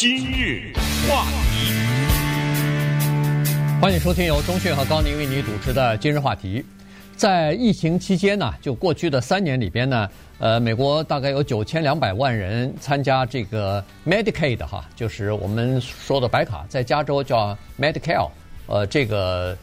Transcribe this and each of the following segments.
今日话题，欢迎收听由钟讯和高宁为你主持的《今日话题》。在疫情期间呢，就过去的三年里边呢，呃，美国大概有九千两百万人参加这个 Medicaid 哈，就是我们说的白卡，在加州叫 Medicare，呃，这个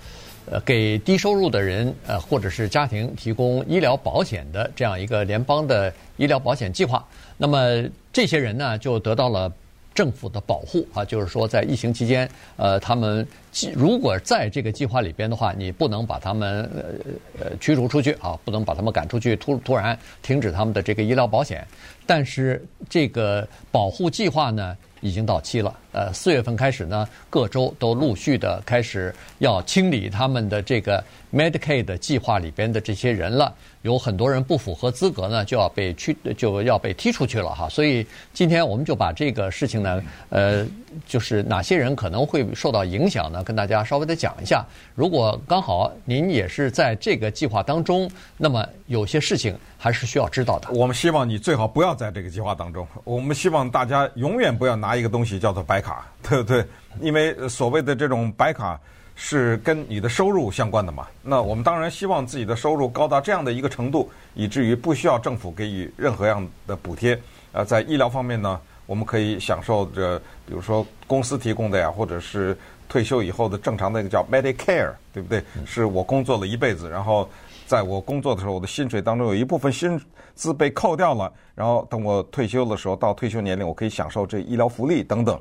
呃给低收入的人呃或者是家庭提供医疗保险的这样一个联邦的医疗保险计划。那么这些人呢，就得到了。政府的保护啊，就是说，在疫情期间，呃，他们如果在这个计划里边的话，你不能把他们呃呃驱逐出去啊，不能把他们赶出去，突突然停止他们的这个医疗保险。但是这个保护计划呢，已经到期了。呃，四月份开始呢，各州都陆续的开始要清理他们的这个 Medicaid 计划里边的这些人了。有很多人不符合资格呢，就要被驱，就要被踢出去了哈。所以今天我们就把这个事情呢，呃，就是哪些人可能会受到影响呢，跟大家稍微的讲一下。如果刚好您也是在这个计划当中，那么有些事情还是需要知道的。我们希望你最好不要在这个计划当中。我们希望大家永远不要拿一个东西叫做白卡，对不对？因为所谓的这种白卡。是跟你的收入相关的嘛？那我们当然希望自己的收入高到这样的一个程度，以至于不需要政府给予任何样的补贴。呃，在医疗方面呢，我们可以享受着，比如说公司提供的呀，或者是退休以后的正常的一个叫 Medicare，对不对？是我工作了一辈子，然后在我工作的时候，我的薪水当中有一部分薪资被扣掉了，然后等我退休的时候，到退休年龄，我可以享受这医疗福利等等。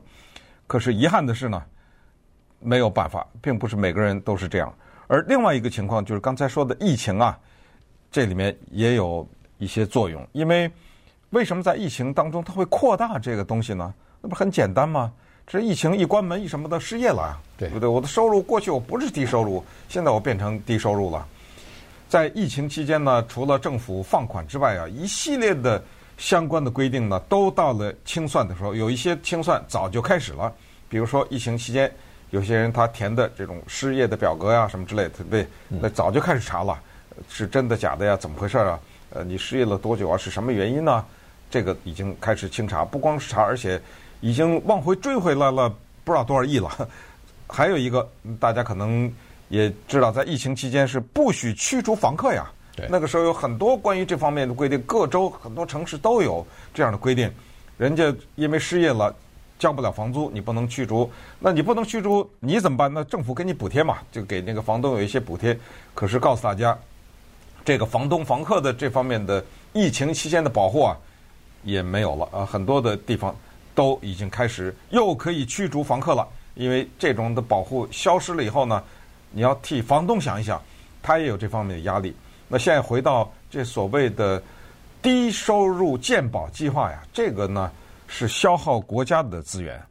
可是遗憾的是呢。没有办法，并不是每个人都是这样。而另外一个情况就是刚才说的疫情啊，这里面也有一些作用。因为为什么在疫情当中它会扩大这个东西呢？那不很简单吗？这疫情一关门一什么的失业了，对不对？我的收入过去我不是低收入，现在我变成低收入了。在疫情期间呢，除了政府放款之外啊，一系列的相关的规定呢，都到了清算的时候。有一些清算早就开始了，比如说疫情期间。有些人他填的这种失业的表格呀，什么之类的，对不对？那早就开始查了，是真的假的呀？怎么回事啊？呃，你失业了多久啊？是什么原因呢？这个已经开始清查，不光是查，而且已经往回追回来了不知道多少亿了。还有一个，大家可能也知道，在疫情期间是不许驱逐房客呀。对。那个时候有很多关于这方面的规定，各州很多城市都有这样的规定。人家因为失业了。交不了房租，你不能驱逐。那你不能驱逐，你怎么办？那政府给你补贴嘛，就给那个房东有一些补贴。可是告诉大家，这个房东房客的这方面的疫情期间的保护啊，也没有了啊。很多的地方都已经开始又可以驱逐房客了，因为这种的保护消失了以后呢，你要替房东想一想，他也有这方面的压力。那现在回到这所谓的低收入健保计划呀，这个呢？是消耗国家的资源，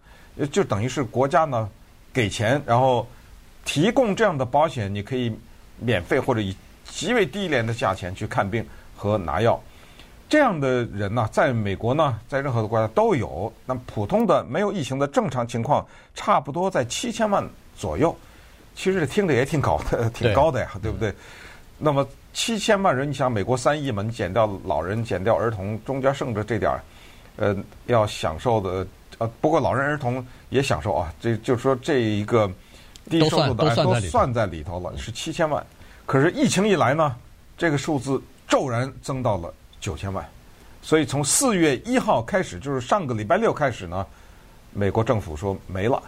就等于是国家呢给钱，然后提供这样的保险，你可以免费或者以极为低廉的价钱去看病和拿药。这样的人呢，在美国呢，在任何的国家都有。那普通的没有疫情的正常情况，差不多在七千万左右。其实听着也挺高的，挺高的呀，对，对不对？那么七千万人，你想美国三亿嘛，你减掉老人，减掉儿童，中间剩着这点儿。呃，要享受的呃，不过老人儿童也享受啊。这就是说，这一个低收入的都算在里头了，是七千万。可是疫情一来呢，这个数字骤然增到了九千万。所以从四月一号开始，就是上个礼拜六开始呢，美国政府说没了，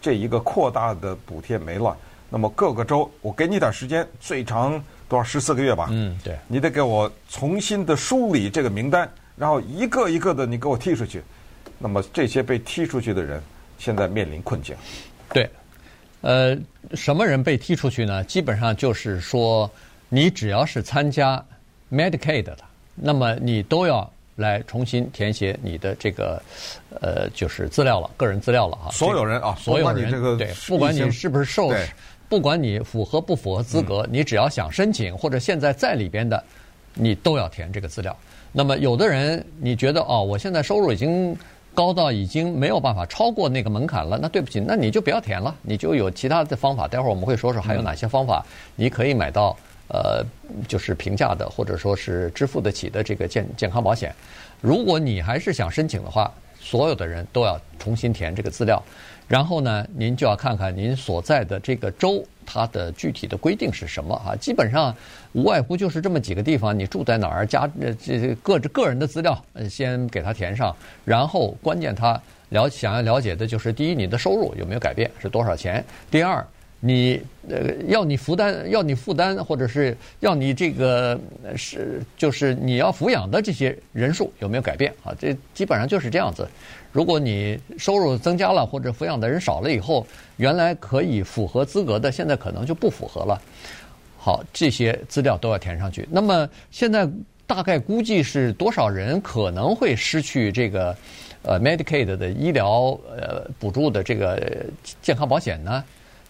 这一个扩大的补贴没了。那么各个州，我给你点时间，最长多少十四个月吧？嗯，对，你得给我重新的梳理这个名单。然后一个一个的你给我踢出去，那么这些被踢出去的人现在面临困境。对，呃，什么人被踢出去呢？基本上就是说，你只要是参加 Medicaid 的，那么你都要来重新填写你的这个呃，就是资料了，个人资料了啊。所有人啊，所有人这个对，不管你是不是受，不管你符合不符合资格，嗯，你只要想申请或者现在在里边的，你都要填这个资料。那么，有的人你觉得哦，我现在收入已经高到已经没有办法超过那个门槛了，那对不起，那你就不要填了，你就有其他的方法。待会儿我们会说说还有哪些方法，你可以买到呃，就是平价的或者说是支付得起的这个健健康保险。如果你还是想申请的话，所有的人都要重新填这个资料。然后呢，您就要看看您所在的这个州它的具体的规定是什么啊？基本上无外乎就是这么几个地方，你住在哪儿，家这这个个人的资料先给他填上，然后关键他了想要了解的就是第一，你的收入有没有改变，是多少钱？第二。你呃，要你负担，要你负担，或者是要你这个是，就是你要抚养的这些人数有没有改变啊？这基本上就是这样子。如果你收入增加了，或者抚养的人少了以后，原来可以符合资格的，现在可能就不符合了。好，这些资料都要填上去。那么现在大概估计是多少人可能会失去这个呃 Medicaid 的医疗呃补助的这个健康保险呢？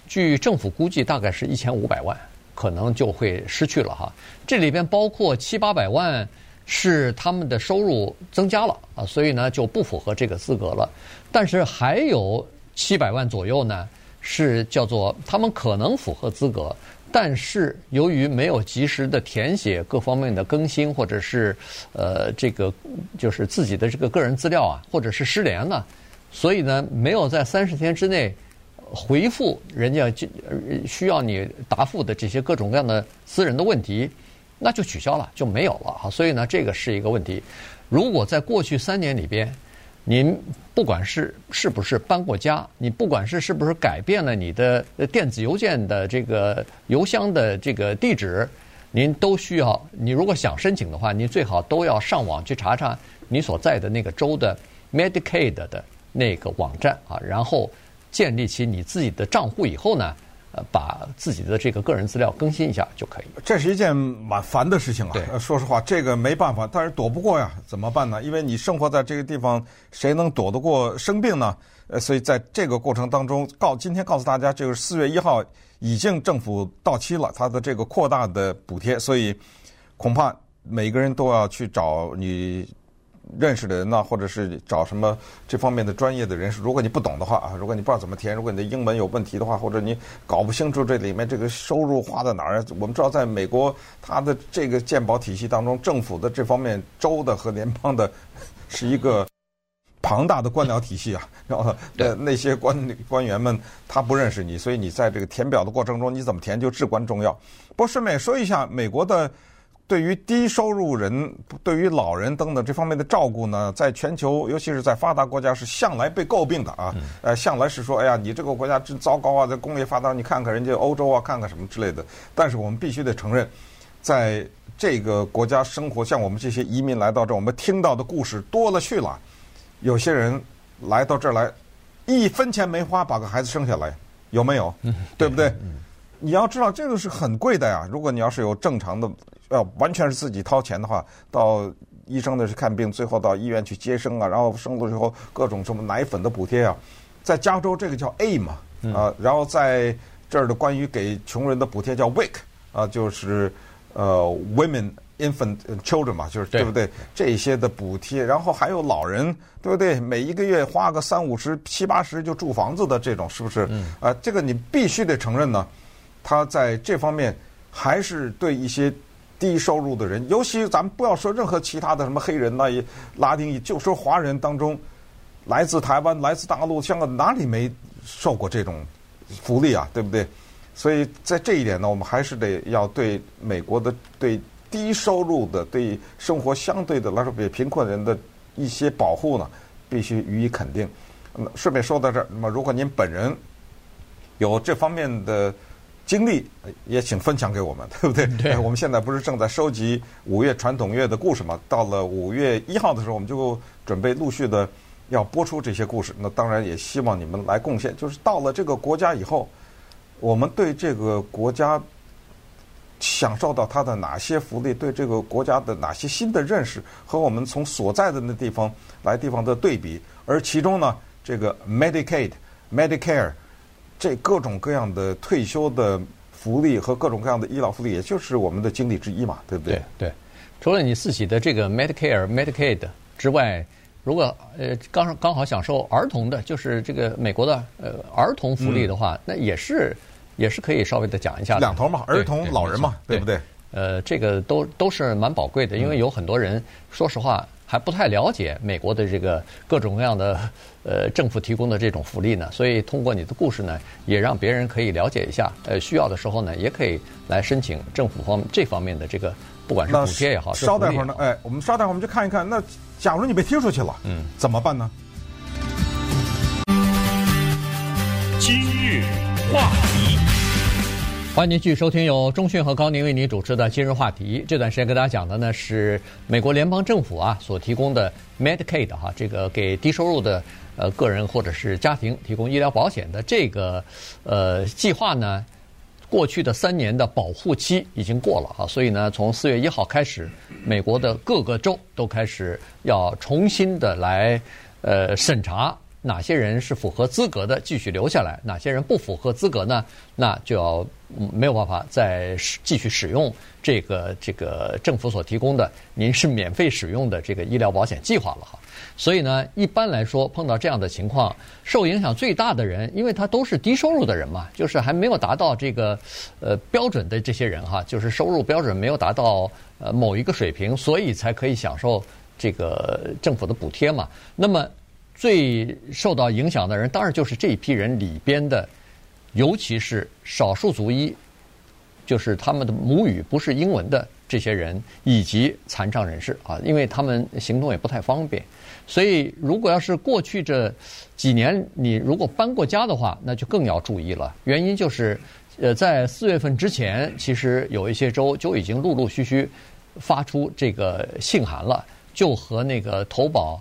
据政府估计，大概是一千五百万，可能就会失去了哈。这里边包括七八百万是他们的收入增加了啊，所以呢就不符合这个资格了。但是还有七百万左右呢，是叫做他们可能符合资格，但是由于没有及时的填写各方面的更新，或者是呃这个就是自己的这个个人资料啊，或者是失联了，所以呢没有在三十天之内。回复人家就需要你答复的这些各种各样的私人的问题，那就取消了，就没有了啊。所以呢，这个是一个问题。如果在过去三年里边，您不管是是不是搬过家，你不管是是不是改变了你的电子邮件的这个邮箱的这个地址，您都需要。你如果想申请的话，你最好都要上网去查查你所在的那个州的 Medicaid 的那个网站啊，然后。建立起你自己的账户以后呢，呃，把自己的这个个人资料更新一下就可以。这是一件蛮烦的事情啊。对，说实话，这个没办法，但是躲不过呀，怎么办呢？因为你生活在这个地方，谁能躲得过生病呢？呃，所以在这个过程当中，告今天告诉大家，就是四月一号已经政府到期了，它的这个扩大的补贴，所以恐怕每个人都要去找你。认识的人呢，或者是找什么这方面的专业的人士。如果你不懂的话啊，如果你不知道怎么填，如果你的英文有问题的话，或者你搞不清楚这里面这个收入花在哪儿，我们知道在美国，它的这个鉴保体系当中，政府的这方面州的和联邦的，是一个 庞大的官僚体系啊。然后那那些官官员们他不认识你，所以你在这个填表的过程中，你怎么填就至关重要。不过顺便说一下，美国的。对于低收入人、对于老人等等这方面的照顾呢，在全球，尤其是在发达国家，是向来被诟病的啊。呃，向来是说，哎呀，你这个国家真糟糕啊，在工业发达，你看看人家欧洲啊，看看什么之类的。但是我们必须得承认，在这个国家生活，像我们这些移民来到这，我们听到的故事多了去了。有些人来到这儿来，一分钱没花，把个孩子生下来，有没有？对不对？你要知道，这个是很贵的呀。如果你要是有正常的。要完全是自己掏钱的话，到医生那去看病，最后到医院去接生啊，然后生了之后各种什么奶粉的补贴啊，在加州这个叫 A 嘛，啊，然后在这儿的关于给穷人的补贴叫 WIC 啊，就是呃 Women Infant Children 嘛，就是对不对？这些的补贴，然后还有老人，对不对？每一个月花个三五十、七八十就住房子的这种，是不是？啊，这个你必须得承认呢，他在这方面还是对一些。低收入的人，尤其咱们不要说任何其他的什么黑人那也拉丁裔，就说华人当中，来自台湾、来自大陆、香港哪里没受过这种福利啊？对不对？所以在这一点呢，我们还是得要对美国的对低收入的、对生活相对的来说比贫困人的一些保护呢，必须予以肯定。那顺便说到这儿，那么如果您本人有这方面的。经历也请分享给我们，对不对？对。我们现在不是正在收集五月传统乐的故事吗？到了五月一号的时候，我们就准备陆续的要播出这些故事。那当然也希望你们来贡献。就是到了这个国家以后，我们对这个国家享受到它的哪些福利，对这个国家的哪些新的认识，和我们从所在的那地方来地方的对比。而其中呢，这个 Medicaid、Medicare。这各种各样的退休的福利和各种各样的医疗福利，也就是我们的经历之一嘛，对不对？对，对，除了你自己的这个 Medicare、Medicaid 之外，如果呃刚刚好享受儿童的，就是这个美国的呃儿童福利的话，嗯、那也是也是可以稍微的讲一下。两头嘛，儿童、老人嘛，对，对不对？呃，这个都都是蛮宝贵的，因为有很多人，嗯、说实话，还不太了解美国的这个各种各样的 呃政府提供的这种福利呢，所以通过你的故事呢，也让别人可以了解一下。呃，需要的时候呢，也可以来申请政府方这方面的这个，不管是补贴也好，稍待会儿呢，哎，我们稍待会儿我们去看一看，那假如你被踢出去了，嗯，怎么办呢？今日话题。欢迎您继续收听由中讯和高宁为您主持的今日话题。这段时间跟大家讲的呢是美国联邦政府啊所提供的 Medicaid 哈，这个给低收入的呃个人或者是家庭提供医疗保险的这个呃计划呢，过去的三年的保护期已经过了哈，所以呢从四月一号开始，美国的各个州都开始要重新的来呃审查。哪些人是符合资格的，继续留下来；哪些人不符合资格呢？那就要没有办法再继续使用这个这个政府所提供的您是免费使用的这个医疗保险计划了哈。所以呢，一般来说碰到这样的情况，受影响最大的人，因为他都是低收入的人嘛，就是还没有达到这个呃标准的这些人哈，就是收入标准没有达到呃某一个水平，所以才可以享受这个政府的补贴嘛。那么。最受到影响的人，当然就是这一批人里边的，尤其是少数族裔，就是他们的母语不是英文的这些人，以及残障人士啊，因为他们行动也不太方便。所以，如果要是过去这几年你如果搬过家的话，那就更要注意了。原因就是，呃，在四月份之前，其实有一些州就已经陆陆续续发出这个信函了，就和那个投保。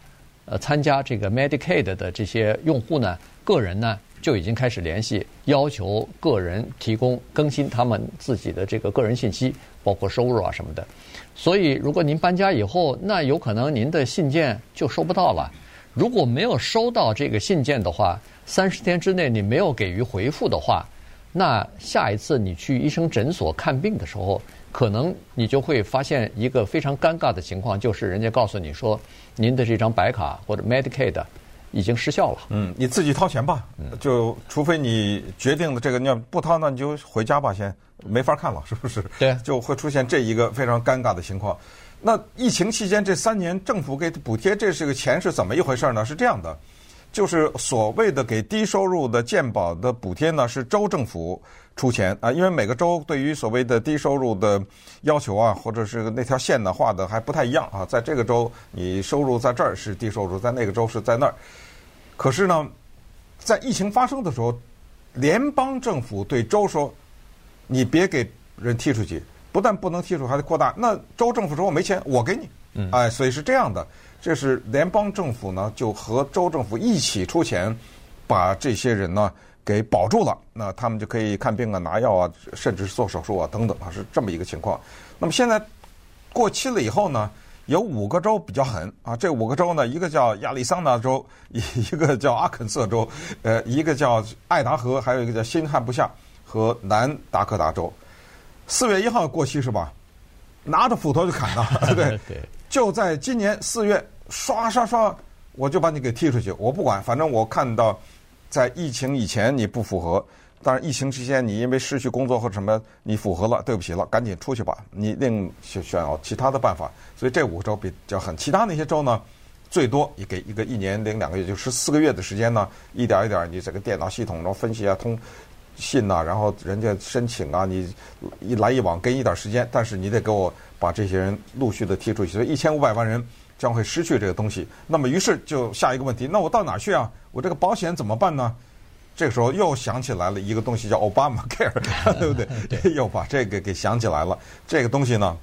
呃，参加这个 Medicaid 的这些用户呢，个人呢就已经开始联系，要求个人提供更新他们自己的这个个人信息，包括收入啊什么的。所以，如果您搬家以后，那有可能您的信件就收不到了。如果没有收到这个信件的话，三十天之内你没有给予回复的话，那下一次你去医生诊所看病的时候，可能你就会发现一个非常尴尬的情况，就是人家告诉你说，您的这张白卡或者 Medicaid 已经失效了。嗯，你自己掏钱吧，就除非你决定了这个，你要不掏，那你就回家吧，先没法看了，是不是？对，就会出现这一个非常尴尬的情况。那疫情期间这三年，政府给补贴，这是个钱是怎么一回事呢？是这样的。就是所谓的给低收入的健保的补贴呢，是州政府出钱啊，因为每个州对于所谓的低收入的要求啊，或者是那条线呢画的还不太一样啊，在这个州你收入在这儿是低收入，在那个州是在那儿。可是呢，在疫情发生的时候，联邦政府对州说，你别给人踢出去，不但不能踢出去，还得扩大。那州政府说我没钱，我给你，哎，所以是这样的。这是联邦政府呢，就和州政府一起出钱，把这些人呢给保住了。那他们就可以看病啊、拿药啊，甚至是做手术啊等等啊，是这么一个情况。那么现在过期了以后呢，有五个州比较狠啊。这五个州呢，一个叫亚利桑那州，一个叫阿肯色州，呃，一个叫爱达荷，还有一个叫新罕布夏和南达科达州。四月一号过期是吧？拿着斧头就砍的，对不对？对。就在今年四月，刷刷刷，我就把你给踢出去。我不管，反正我看到，在疫情以前你不符合，当然疫情期间你因为失去工作或者什么，你符合了，对不起了，赶紧出去吧。你另选选其他的办法。所以这五个州比较狠，其他那些州呢，最多也给一个一年零两个月，就十四个月的时间呢，一点一点你这个电脑系统中分析啊，通信呐、啊，然后人家申请啊，你一来一往给你一点时间，但是你得给我。把这些人陆续的踢出去，所以一千五百万人将会失去这个东西。那么，于是就下一个问题：那我到哪去啊？我这个保险怎么办呢？这个时候又想起来了一个东西，叫 Obama Care，对不对？对，又把这个给想起来了。这个东西呢，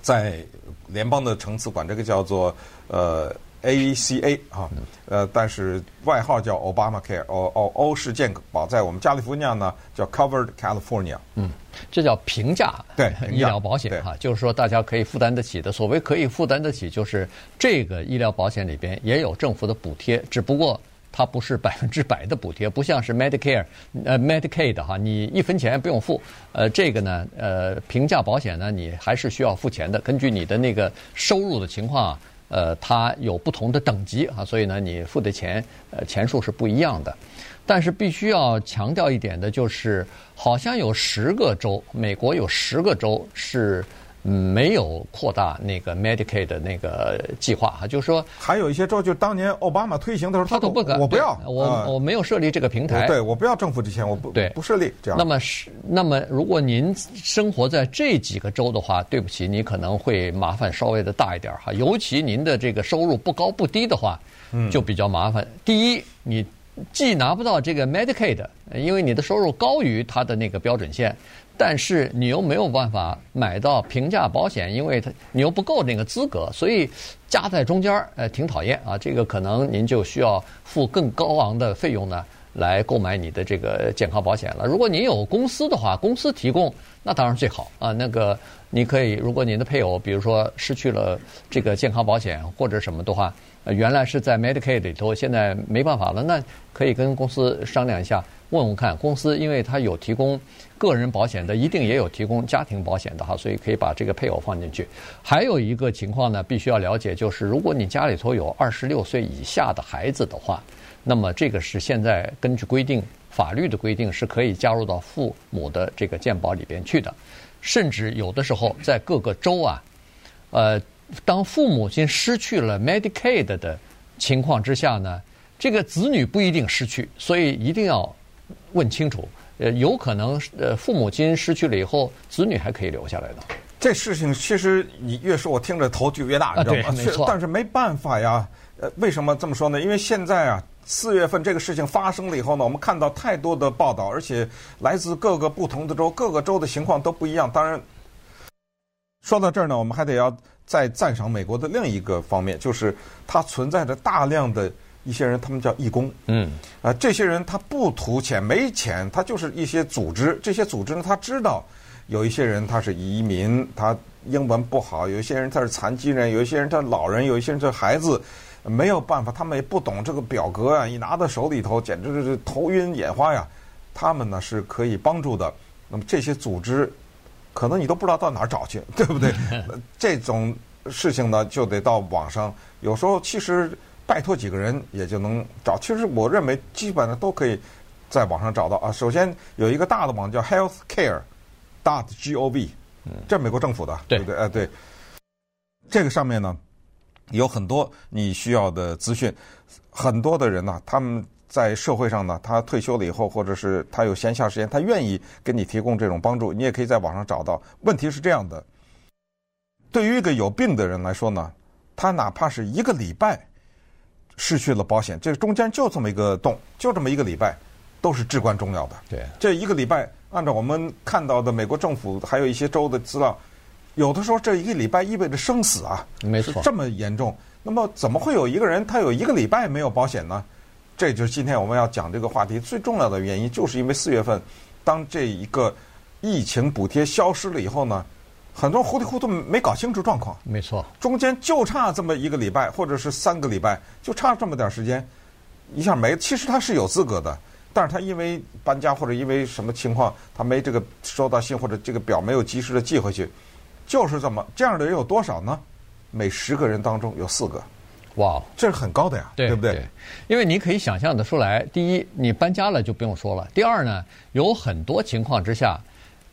在联邦的层次管这个叫做呃。ACA 啊，呃，但是外号叫 Obamacare，欧欧欧式健保，在我们加利福尼亚呢叫 Covered California。嗯，这叫平价对 医疗保险哈，就是说大家可以负担得起的。所谓可以负担得起，就是这个医疗保险里边也有政府的补贴，只不过它不是百分之百的补贴，不像是 Medicare 呃 Medicaid 哈，你一分钱不用付。呃，这个呢，呃，平价保险呢，你还是需要付钱的，根据你的那个收入的情况啊。呃，它有不同的等级啊，所以呢，你付的钱呃钱数是不一样的。但是必须要强调一点的就是，好像有十个州，美国有十个州是没有扩大那个 Medicaid 的那个计划哈，就是说还有一些州，就当年奥巴马推行的时候，他都不敢，我不要，我、呃、我没有设立这个平台，对，我不要政府的钱，我不对不设立这样。那么是那么，如果您生活在这几个州的话，对不起，你可能会麻烦稍微的大一点哈，尤其您的这个收入不高不低的话，就比较麻烦。嗯、第一，你既拿不到这个 Medicaid，因为你的收入高于它的那个标准线。但是你又没有办法买到平价保险，因为它你又不够那个资格，所以夹在中间儿，呃，挺讨厌啊。这个可能您就需要付更高昂的费用呢，来购买你的这个健康保险了。如果您有公司的话，公司提供那当然最好啊。那个你可以，如果您的配偶比如说失去了这个健康保险或者什么的话，原来是在 Medicaid 里头，现在没办法了，那可以跟公司商量一下。问问看，公司因为它有提供个人保险的，一定也有提供家庭保险的哈，所以可以把这个配偶放进去。还有一个情况呢，必须要了解，就是如果你家里头有二十六岁以下的孩子的话，那么这个是现在根据规定，法律的规定是可以加入到父母的这个健保里边去的。甚至有的时候在各个州啊，呃，当父母亲失去了 Medicaid 的情况之下呢，这个子女不一定失去，所以一定要。问清楚，呃，有可能呃，父母亲失去了以后，子女还可以留下来的。这事情其实你越说，我听着头就越大，你知道吗？但是没办法呀，呃，为什么这么说呢？因为现在啊，四月份这个事情发生了以后呢，我们看到太多的报道，而且来自各个不同的州，各个州的情况都不一样。当然，说到这儿呢，我们还得要再赞赏美国的另一个方面，就是它存在着大量的。一些人，他们叫义工，嗯，啊，这些人他不图钱，没钱，他就是一些组织。这些组织呢，他知道有一些人他是移民，他英文不好；有一些人他是残疾人，有一些人他老人，有一些人他是孩子，没有办法，他们也不懂这个表格啊，一拿到手里头，简直是头晕眼花呀。他们呢是可以帮助的。那么这些组织，可能你都不知道到哪儿找去，对不对？这种事情呢，就得到网上。有时候其实。拜托几个人也就能找。其实我认为基本上都可以在网上找到啊。首先有一个大的网叫 healthcare.gov，这是美国政府的，对不对？哎，对。这个上面呢有很多你需要的资讯。很多的人呢，他们在社会上呢，他退休了以后，或者是他有闲暇时间，他愿意给你提供这种帮助。你也可以在网上找到。问题是这样的：对于一个有病的人来说呢，他哪怕是一个礼拜。失去了保险，这个中间就这么一个洞，就这么一个礼拜，都是至关重要的。对，这一个礼拜，按照我们看到的美国政府还有一些州的资料，有的时候这一个礼拜意味着生死啊，没错，这么严重。那么怎么会有一个人他有一个礼拜没有保险呢？这就是今天我们要讲这个话题最重要的原因，就是因为四月份，当这一个疫情补贴消失了以后呢。很多人糊里糊涂没搞清楚状况，没错，中间就差这么一个礼拜，或者是三个礼拜，就差这么点时间，一下没。其实他是有资格的，但是他因为搬家或者因为什么情况，他没这个收到信或者这个表没有及时的寄回去，就是这么这样的人有多少呢？每十个人当中有四个，哇，这是很高的呀，对，对不对？对，因为你可以想象的出来，第一，你搬家了就不用说了；第二呢，有很多情况之下。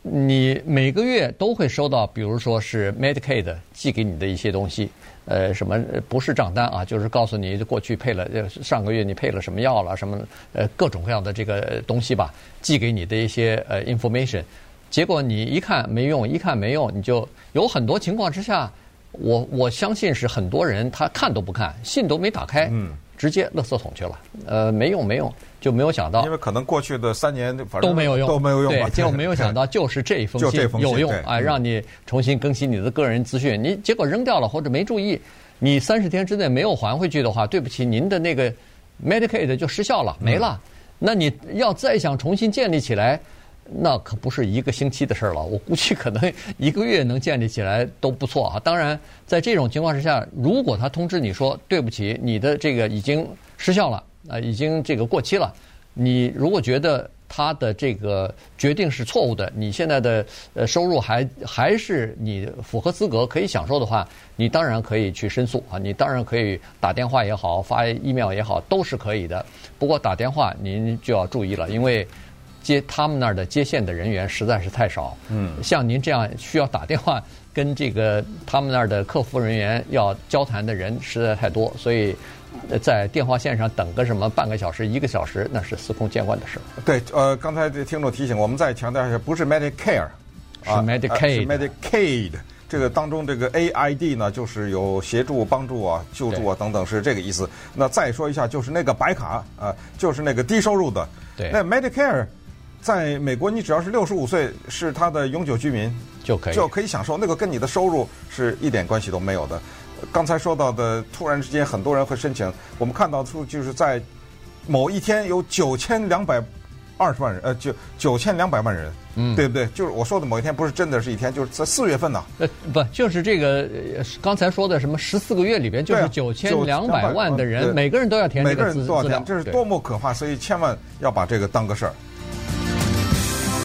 你每个月都会收到，比如说是 Medicaid 寄给你的一些东西，呃，什么不是账单啊，就是告诉你过去配了，上个月你配了什么药了，什么呃各种各样的这个东西吧，寄给你的一些呃 information，结果你一看没用，一看没用，你就有很多情况之下，我我相信是很多人他看都不看，信都没打开。嗯。直接垃圾桶去了，呃，没用没用，就没有想到，因为可能过去的三年反正都没有用，都没有用，对，结果没有想到 就是这一封信有用，哎，让你重新更新你的个人资讯，你结果扔掉了或者没注意，你三十天之内没有还回去的话，对不起，您的那个 Medicaid 就失效了，没了，那你要再想重新建立起来。那可不是一个星期的事儿了，我估计可能一个月能建立起来都不错啊。当然，在这种情况之下，如果他通知你说对不起，你的这个已经失效了，啊，已经这个过期了，你如果觉得他的这个决定是错误的，你现在的呃收入还还是你符合资格可以享受的话，你当然可以去申诉啊，你当然可以打电话也好，发 email 也好，都是可以的。不过打电话您就要注意了，因为。接他们那儿的接线的人员实在是太少。嗯，像您这样需要打电话跟这个他们那儿的客服人员要交谈的人实在太多，所以在电话线上等个什么半个小时、一个小时，那是司空见惯的事。对，呃，刚才这听众提醒，我们再强调一下，不是 Medicare，是 Medicaid，是 Medicaid。这个当中这个 AID 呢，就是有协助、帮助啊、救助啊等等，是这个意思。那再说一下，就是那个白卡啊，就是那个低收入的。对。那 Medicare 在美国，你只要是六十五岁，是他的永久居民就可以就可以享受。那个跟你的收入是一点关系都没有的。刚才说到的，突然之间很多人会申请。我们看到出就是在某一天有九千两百二十万人，呃，九九千两百万人。嗯，对不对？就是我说的某一天，不是真的是一天，就是在四月份呢。呃，不，就是这个刚才说的什么十四个月里边，就是九千两百万的人，每个人都要填这个资料。每个人都要填，这是多么可怕！所以千万要把这个当个事儿。